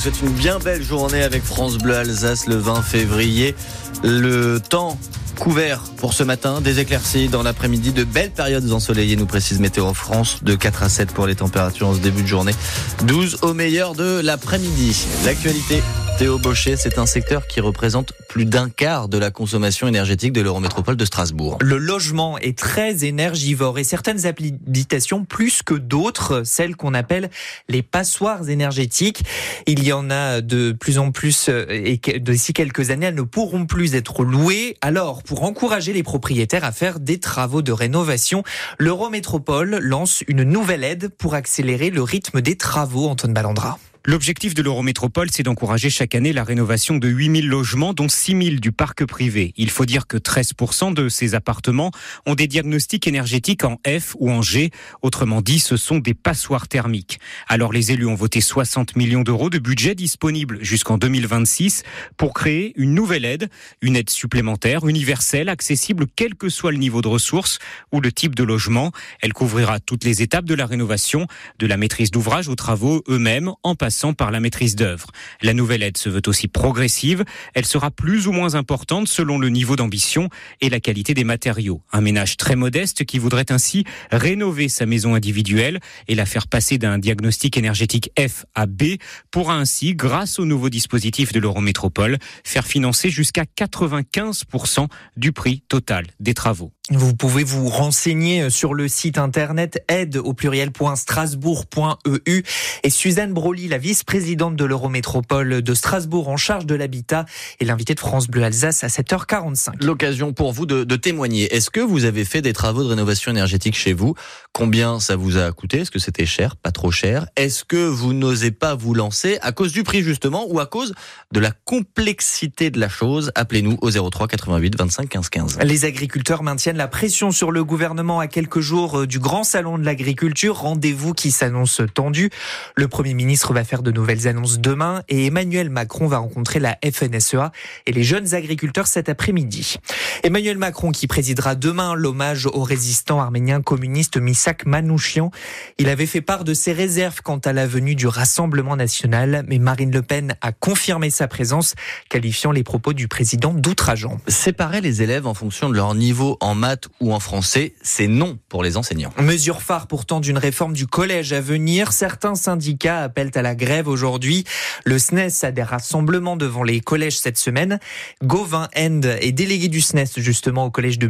vous souhaite une bien belle journée avec France Bleu Alsace le 20 février. Le temps couvert pour ce matin, des éclaircies dans l'après-midi, de belles périodes ensoleillées, nous précise Météo France, de 4 à 7 pour les températures en ce début de journée, 12 au meilleur de l'après-midi. L'actualité Théo Baucher, c'est un secteur qui représente plus d'un quart de la consommation énergétique de l'Eurométropole de Strasbourg. Le logement est très énergivore et certaines habitations plus que d'autres, celles qu'on appelle les passoires énergétiques. Il y en a de plus en plus euh, et d'ici quelques années, elles ne pourront plus être louées. Alors, pour encourager les propriétaires à faire des travaux de rénovation, l'Eurométropole lance une nouvelle aide pour accélérer le rythme des travaux, Antoine Ballandra. L'objectif de l'Eurométropole, c'est d'encourager chaque année la rénovation de 8000 logements, dont 6000 du parc privé. Il faut dire que 13% de ces appartements ont des diagnostics énergétiques en F ou en G. Autrement dit, ce sont des passoires thermiques. Alors les élus ont voté 60 millions d'euros de budget disponible jusqu'en 2026 pour créer une nouvelle aide, une aide supplémentaire, universelle, accessible quel que soit le niveau de ressources ou le type de logement. Elle couvrira toutes les étapes de la rénovation, de la maîtrise d'ouvrage aux travaux eux-mêmes, en passant par la maîtrise d'œuvre. La nouvelle aide se veut aussi progressive. Elle sera plus ou moins importante selon le niveau d'ambition et la qualité des matériaux. Un ménage très modeste qui voudrait ainsi rénover sa maison individuelle et la faire passer d'un diagnostic énergétique F à B pourra ainsi, grâce au nouveau dispositif de l'Eurométropole, faire financer jusqu'à 95% du prix total des travaux. Vous pouvez vous renseigner sur le site internet aide au pluriel.strasbourg.eu et Suzanne Broly, la vice-présidente de l'Eurométropole de Strasbourg en charge de l'habitat et l'invité de France Bleu Alsace à 7h45. L'occasion pour vous de, de témoigner. Est-ce que vous avez fait des travaux de rénovation énergétique chez vous? Combien ça vous a coûté? Est-ce que c'était cher? Pas trop cher? Est-ce que vous n'osez pas vous lancer à cause du prix justement ou à cause de la complexité de la chose? Appelez-nous au 03 88 25 15 15. Les agriculteurs maintiennent la pression sur le gouvernement à quelques jours euh, du grand salon de l'agriculture, rendez-vous qui s'annonce tendu. Le Premier ministre va faire de nouvelles annonces demain et Emmanuel Macron va rencontrer la FNSEA et les jeunes agriculteurs cet après-midi. Emmanuel Macron qui présidera demain l'hommage au résistant arménien communiste Misak Manouchian. Il avait fait part de ses réserves quant à la venue du Rassemblement national, mais Marine Le Pen a confirmé sa présence, qualifiant les propos du président d'outrageants. Séparer les élèves en fonction de leur niveau en maths ou en français, c'est non pour les enseignants. Mesure phare pourtant d'une réforme du collège à venir. Certains syndicats appellent à la grève aujourd'hui. Le SNES a des rassemblements devant les collèges cette semaine. Gauvin End est délégué du SNES justement au collège de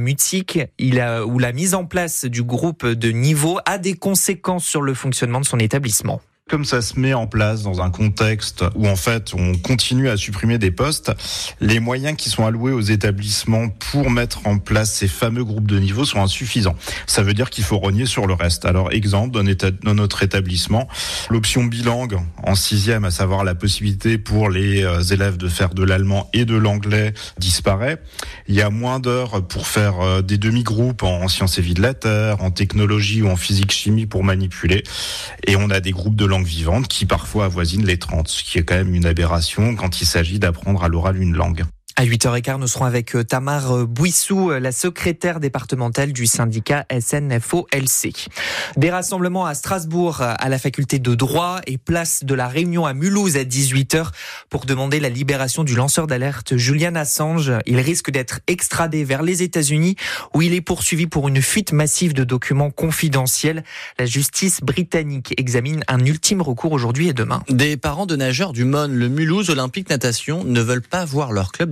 a, où la mise en place du groupe de niveau a des conséquences sur le fonctionnement de son établissement comme ça se met en place dans un contexte où en fait on continue à supprimer des postes, les moyens qui sont alloués aux établissements pour mettre en place ces fameux groupes de niveau sont insuffisants. Ça veut dire qu'il faut rogner sur le reste. Alors exemple, dans, notre établissement, l'option bilingue en sixième, à savoir la possibilité pour les euh, élèves de faire de l'allemand et de l'anglais disparaît. Il y a moins d'heures pour faire euh, des demi-groupes en sciences et vie de la Terre, en technologie ou en physique-chimie pour manipuler. Et on a des groupes de langue vivante qui parfois avoisine les 30, ce qui est quand même une aberration quand il s'agit d'apprendre à l'oral une langue. À 8h15, nous serons avec euh, Tamar euh, Bouissou, euh, la secrétaire départementale du syndicat SNFO-LC. Des rassemblements à Strasbourg, à la faculté de droit et place de la Réunion à Mulhouse à 18h pour demander la libération du lanceur d'alerte Julian Assange. Il risque d'être extradé vers les États-Unis où il est poursuivi pour une fuite massive de documents confidentiels. La justice britannique examine un ultime recours aujourd'hui et demain. Des parents de nageurs du MON, le Mulhouse Olympique Natation, ne veulent pas voir leur club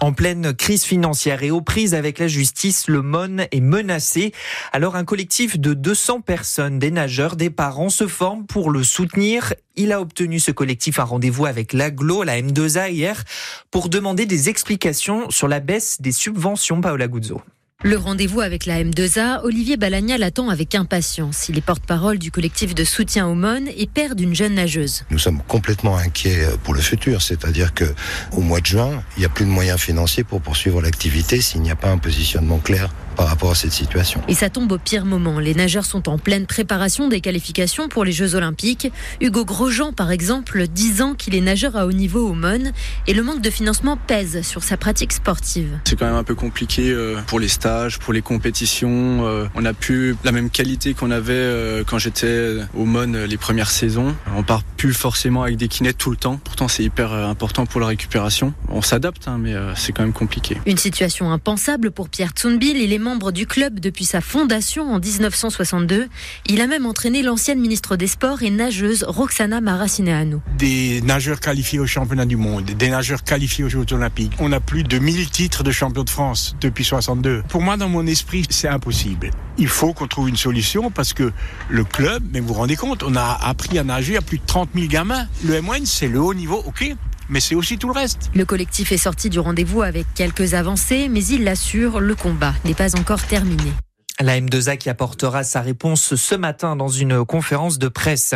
en pleine crise financière et aux prises avec la justice, le MON est menacé. Alors un collectif de 200 personnes, des nageurs, des parents, se forme pour le soutenir. Il a obtenu ce collectif un rendez-vous avec l'AGLO, la M2A hier, pour demander des explications sur la baisse des subventions, Paola Guzzo. Le rendez-vous avec la M2A, Olivier Balagna l'attend avec impatience. Il est porte-parole du collectif de soutien au MON et père d'une jeune nageuse. Nous sommes complètement inquiets pour le futur, c'est-à-dire que au mois de juin, il n'y a plus de moyens financiers pour poursuivre l'activité s'il n'y a pas un positionnement clair par rapport à cette situation. Et ça tombe au pire moment. Les nageurs sont en pleine préparation des qualifications pour les Jeux Olympiques. Hugo Grosjean, par exemple, disant qu'il est nageur à haut niveau au MON et le manque de financement pèse sur sa pratique sportive. C'est quand même un peu compliqué euh, pour les stages, pour les compétitions. Euh, on n'a plus la même qualité qu'on avait euh, quand j'étais au MON les premières saisons. On part plus forcément avec des kinets tout le temps. Pourtant, c'est hyper important pour la récupération. On s'adapte, hein, mais c'est quand même compliqué. Une situation impensable pour Pierre Tsunbil. Il est membre du club depuis sa fondation en 1962. Il a même entraîné l'ancienne ministre des Sports et nageuse Roxana Maracineanu. Des nageurs qualifiés au championnat du monde, des nageurs qualifiés aux Jeux olympiques. On a plus de 1000 titres de champion de France depuis 62. Pour moi, dans mon esprit, c'est impossible. Il faut qu'on trouve une solution parce que le club, mais vous vous rendez compte, on a appris à nager à plus de 30 000 gamins. Le M1, c'est le haut niveau, ok, mais c'est aussi tout le reste. Le collectif est sorti du rendez-vous avec quelques avancées, mais il l'assure, le combat n'est pas encore terminé. La M2A qui apportera sa réponse ce matin dans une conférence de presse.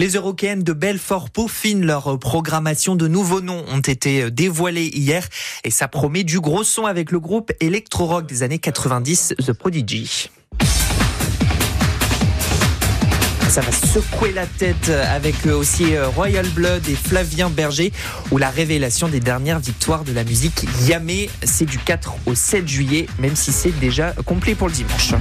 Les Européennes de Belfort peaufinent leur programmation. De nouveaux noms ont été dévoilés hier et ça promet du gros son avec le groupe électro-rock des années 90, The Prodigy. Ça va secouer la tête avec aussi euh, Royal Blood et Flavien Berger ou la révélation des dernières victoires de la musique Yamé. C'est du 4 au 7 juillet, même si c'est déjà complet pour le dimanche.